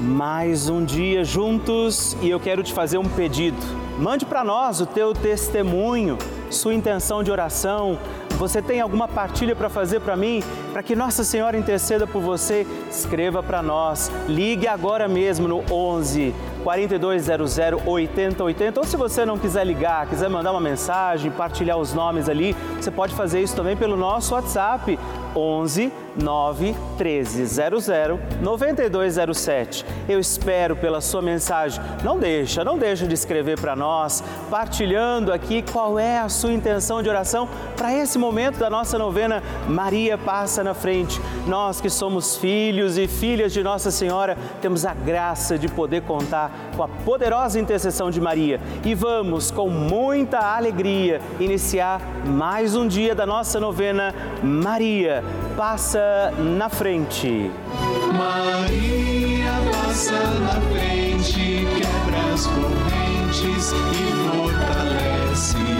mais um dia juntos e eu quero te fazer um pedido. Mande para nós o teu testemunho, sua intenção de oração. Você tem alguma partilha para fazer para mim? Para que Nossa Senhora interceda por você, escreva para nós. Ligue agora mesmo no 11 4200 8080. Ou se você não quiser ligar, quiser mandar uma mensagem, partilhar os nomes ali, você pode fazer isso também pelo nosso WhatsApp 11 9 13 00 9207. Eu espero pela sua mensagem. Não deixa, não deixa de escrever para nós, partilhando aqui qual é a sua intenção de oração para esse momento da nossa novena Maria passa na frente. Nós que somos filhos e filhas de Nossa Senhora, temos a graça de poder contar com a poderosa intercessão de Maria. E vamos com muita alegria iniciar mais um dia da nossa novena Maria passa na frente. Maria passa na frente, quebra as correntes e fortalece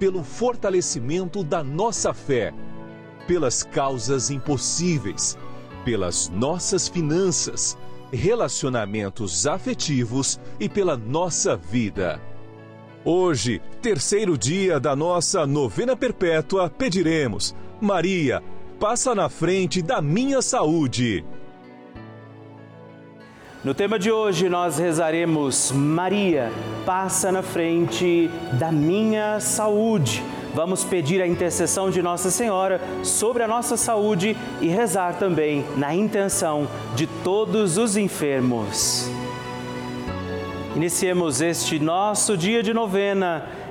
pelo fortalecimento da nossa fé pelas causas impossíveis, pelas nossas finanças, relacionamentos afetivos e pela nossa vida. Hoje, terceiro dia da nossa novena perpétua, pediremos: Maria, passa na frente da minha saúde. No tema de hoje, nós rezaremos: Maria, passa na frente da minha saúde. Vamos pedir a intercessão de Nossa Senhora sobre a nossa saúde e rezar também na intenção de todos os enfermos. Iniciemos este nosso dia de novena.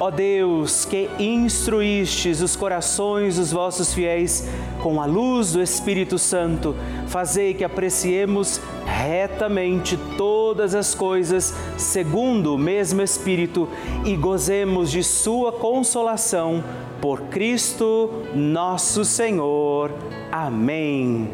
Ó Deus, que instruístes os corações dos vossos fiéis com a luz do Espírito Santo, fazei que apreciemos retamente todas as coisas segundo o mesmo Espírito e gozemos de Sua consolação por Cristo nosso Senhor. Amém.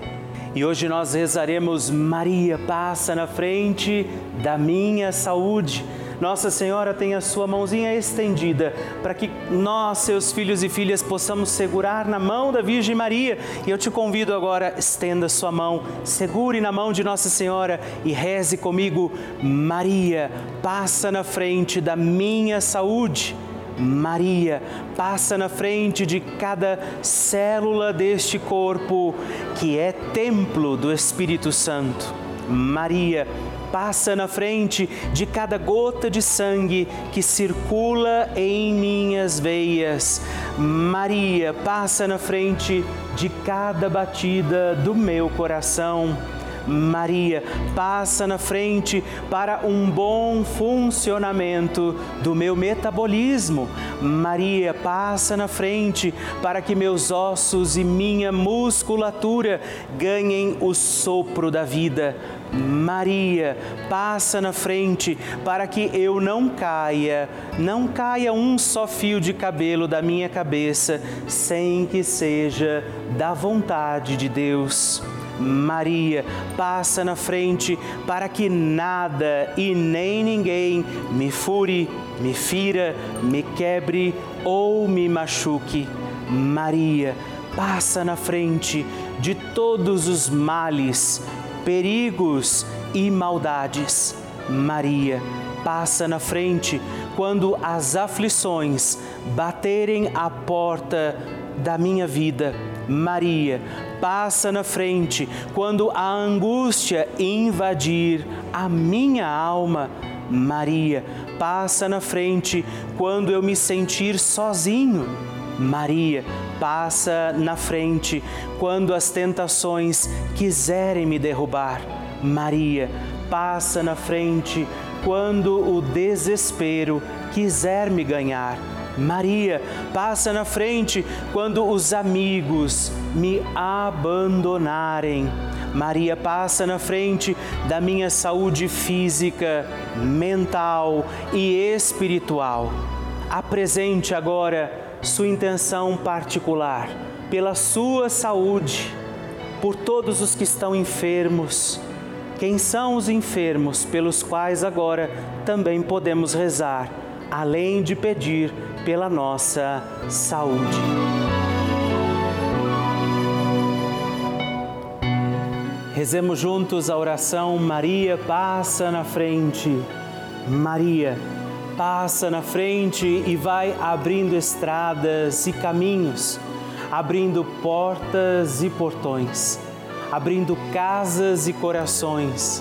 E hoje nós rezaremos Maria passa na frente da minha saúde nossa Senhora tem a sua mãozinha estendida para que nós, seus filhos e filhas, possamos segurar na mão da Virgem Maria. E eu te convido agora, estenda sua mão, segure na mão de Nossa Senhora e reze comigo: Maria, passa na frente da minha saúde. Maria, passa na frente de cada célula deste corpo que é templo do Espírito Santo. Maria, passa na frente de cada gota de sangue que circula em minhas veias. Maria, passa na frente de cada batida do meu coração. Maria, passa na frente para um bom funcionamento do meu metabolismo. Maria, passa na frente para que meus ossos e minha musculatura ganhem o sopro da vida. Maria, passa na frente para que eu não caia, não caia um só fio de cabelo da minha cabeça sem que seja da vontade de Deus. Maria, passa na frente para que nada e nem ninguém me fure, me fira, me quebre ou me machuque. Maria, passa na frente de todos os males, perigos e maldades. Maria, passa na frente quando as aflições baterem à porta da minha vida. Maria, passa na frente quando a angústia invadir a minha alma. Maria, passa na frente quando eu me sentir sozinho. Maria, passa na frente quando as tentações quiserem me derrubar. Maria, passa na frente quando o desespero quiser me ganhar. Maria, passa na frente quando os amigos me abandonarem. Maria, passa na frente da minha saúde física, mental e espiritual. Apresente agora sua intenção particular pela sua saúde, por todos os que estão enfermos. Quem são os enfermos pelos quais agora também podemos rezar, além de pedir pela nossa saúde. Rezemos juntos a oração Maria passa na frente. Maria passa na frente e vai abrindo estradas e caminhos, abrindo portas e portões, abrindo casas e corações.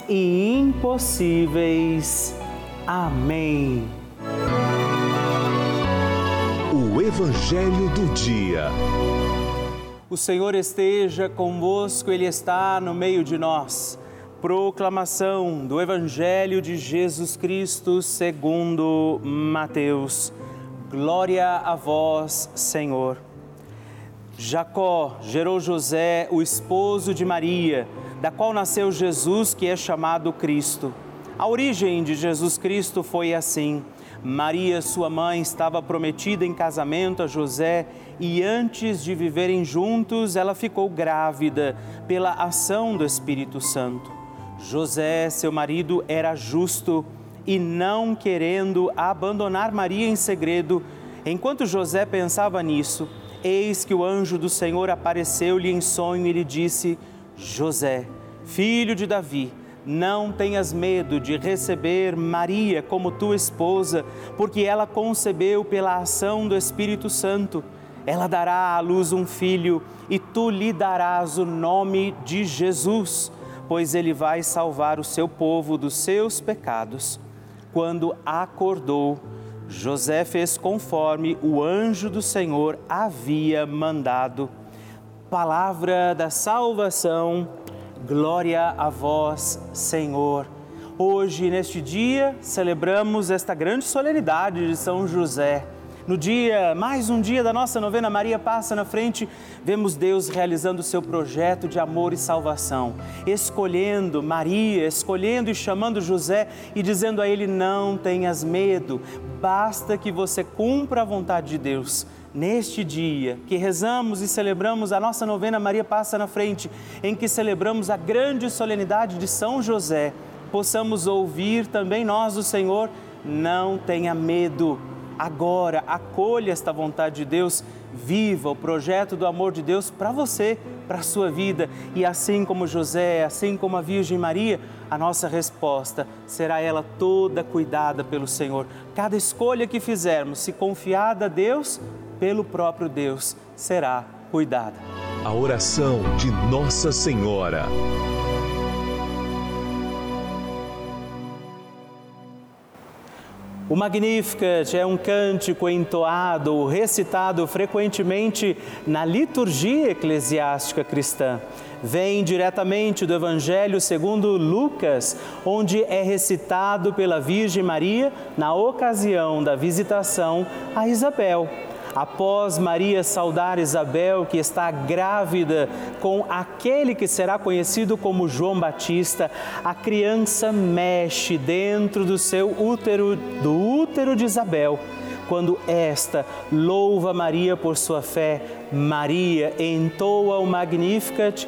e impossíveis. Amém. O Evangelho do Dia. O Senhor esteja convosco, Ele está no meio de nós. Proclamação do Evangelho de Jesus Cristo segundo Mateus. Glória a vós, Senhor. Jacó gerou José, o esposo de Maria, da qual nasceu Jesus, que é chamado Cristo. A origem de Jesus Cristo foi assim. Maria, sua mãe, estava prometida em casamento a José e antes de viverem juntos, ela ficou grávida pela ação do Espírito Santo. José, seu marido, era justo e não querendo abandonar Maria em segredo, enquanto José pensava nisso, eis que o anjo do Senhor apareceu-lhe em sonho e lhe disse: José, filho de Davi, não tenhas medo de receber Maria como tua esposa, porque ela concebeu pela ação do Espírito Santo. Ela dará à luz um filho e tu lhe darás o nome de Jesus, pois ele vai salvar o seu povo dos seus pecados. Quando acordou, José fez conforme o anjo do Senhor havia mandado. Palavra da salvação Glória a vós, Senhor. Hoje, neste dia, celebramos esta grande solenidade de São José. No dia, mais um dia da nossa novena Maria Passa na Frente, vemos Deus realizando o seu projeto de amor e salvação, escolhendo Maria, escolhendo e chamando José e dizendo a ele: Não tenhas medo, basta que você cumpra a vontade de Deus neste dia que rezamos e celebramos a nossa novena Maria Passa na Frente, em que celebramos a grande solenidade de São José, possamos ouvir também nós o Senhor, não tenha medo. Agora, acolha esta vontade de Deus, viva o projeto do amor de Deus para você, para a sua vida. E assim como José, assim como a Virgem Maria, a nossa resposta será ela toda cuidada pelo Senhor. Cada escolha que fizermos, se confiada a Deus, pelo próprio Deus será cuidada. A oração de Nossa Senhora. O Magnificat é um cântico entoado, recitado frequentemente na liturgia eclesiástica cristã. Vem diretamente do Evangelho segundo Lucas, onde é recitado pela Virgem Maria na ocasião da visitação a Isabel Após Maria saudar Isabel, que está grávida com aquele que será conhecido como João Batista, a criança mexe dentro do seu útero, do útero de Isabel. Quando esta louva Maria por sua fé, Maria entoa o Magnificat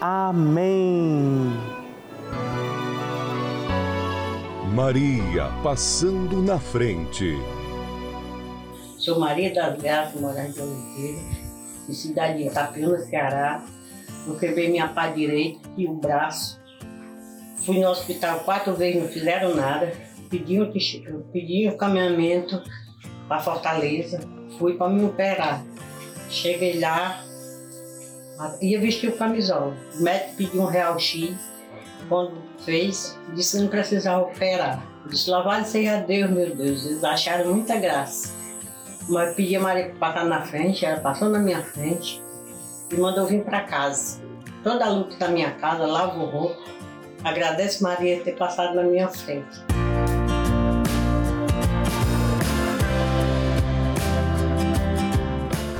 Amém. Maria passando na frente. Sou Maria das Graças, morando de Oliveira, em cidade de Itapema, Ceará. Eu quebrei minha pá direita e o braço. Fui no hospital quatro vezes, não fizeram nada. Pedi um, pedi um caminhamento para Fortaleza. Fui para me operar. Cheguei lá, Ia vestir o camisola. O médico pediu um real X. Quando fez, disse que não precisava operar. disse, louvado seja Deus, meu Deus. Eles acharam muita graça. Mas pedi a Maria para passar na frente, ela passou na minha frente e mandou vir para casa. Toda a luta da minha casa, lavo roupa. Agradeço Maria ter passado na minha frente.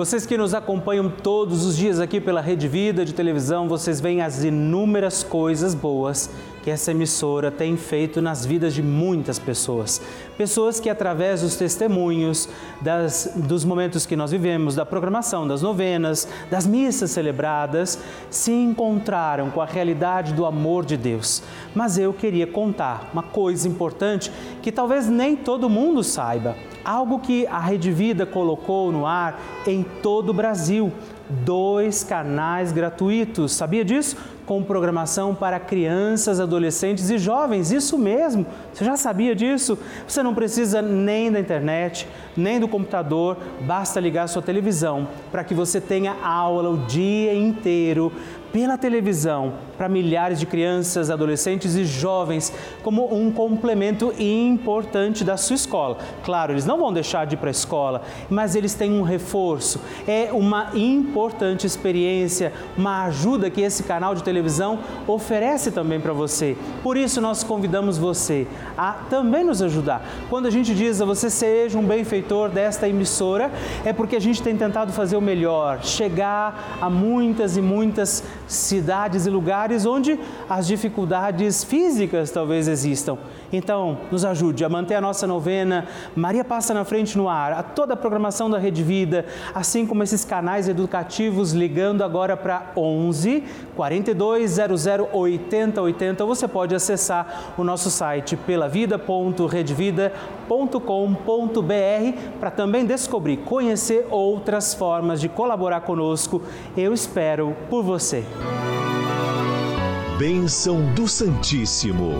Vocês que nos acompanham todos os dias aqui pela Rede Vida de televisão, vocês veem as inúmeras coisas boas que essa emissora tem feito nas vidas de muitas pessoas. Pessoas que, através dos testemunhos, das, dos momentos que nós vivemos, da programação, das novenas, das missas celebradas, se encontraram com a realidade do amor de Deus. Mas eu queria contar uma coisa importante que talvez nem todo mundo saiba algo que a Rede Vida colocou no ar em todo o Brasil. Dois canais gratuitos, sabia disso? Com programação para crianças, adolescentes e jovens, isso mesmo. Você já sabia disso? Você não precisa nem da internet, nem do computador, basta ligar sua televisão para que você tenha aula o dia inteiro pela televisão para milhares de crianças, adolescentes e jovens como um complemento importante da sua escola. Claro, eles não vão deixar de ir para a escola, mas eles têm um reforço. É uma importante experiência, uma ajuda que esse canal de televisão oferece também para você. Por isso nós convidamos você a também nos ajudar. Quando a gente diz a você seja um benfeitor desta emissora, é porque a gente tem tentado fazer o melhor, chegar a muitas e muitas cidades e lugares onde as dificuldades físicas talvez existam. Então, nos ajude a manter a nossa novena. Maria passa na frente no ar, a toda a programação da Rede Vida, assim como esses canais educativos ligando agora para 11 4200 8080. Você pode acessar o nosso site pelavida.redvida.com.br para também descobrir, conhecer outras formas de colaborar conosco. Eu espero por você. Bênção do Santíssimo.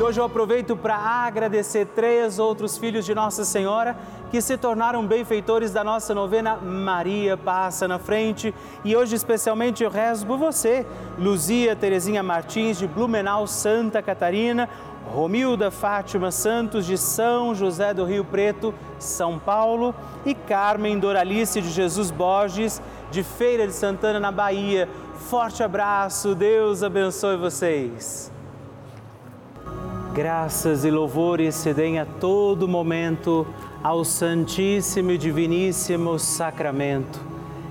E hoje eu aproveito para agradecer três outros filhos de Nossa Senhora que se tornaram benfeitores da nossa novena Maria Passa na Frente. E hoje, especialmente, eu rezo por você, Luzia Terezinha Martins, de Blumenau, Santa Catarina, Romilda Fátima Santos, de São José do Rio Preto, São Paulo, e Carmen Doralice de Jesus Borges, de Feira de Santana, na Bahia. Forte abraço, Deus abençoe vocês. Graças e louvores se deem a todo momento ao Santíssimo e Diviníssimo Sacramento.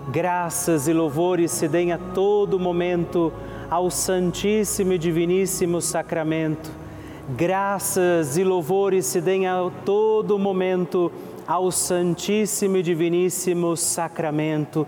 Graças e louvores se deem a todo momento ao Santíssimo e Diviníssimo Sacramento. Graças e louvores se deem a todo momento ao Santíssimo e Diviníssimo Sacramento.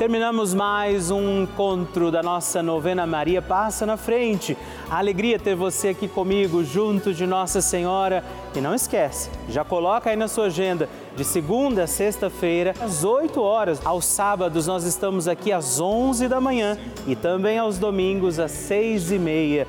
Terminamos mais um encontro da nossa novena Maria Passa na Frente. A alegria ter você aqui comigo, junto de Nossa Senhora. E não esquece, já coloca aí na sua agenda, de segunda a sexta-feira, às 8 horas. Aos sábados nós estamos aqui às 11 da manhã e também aos domingos às 6 e meia.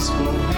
frente,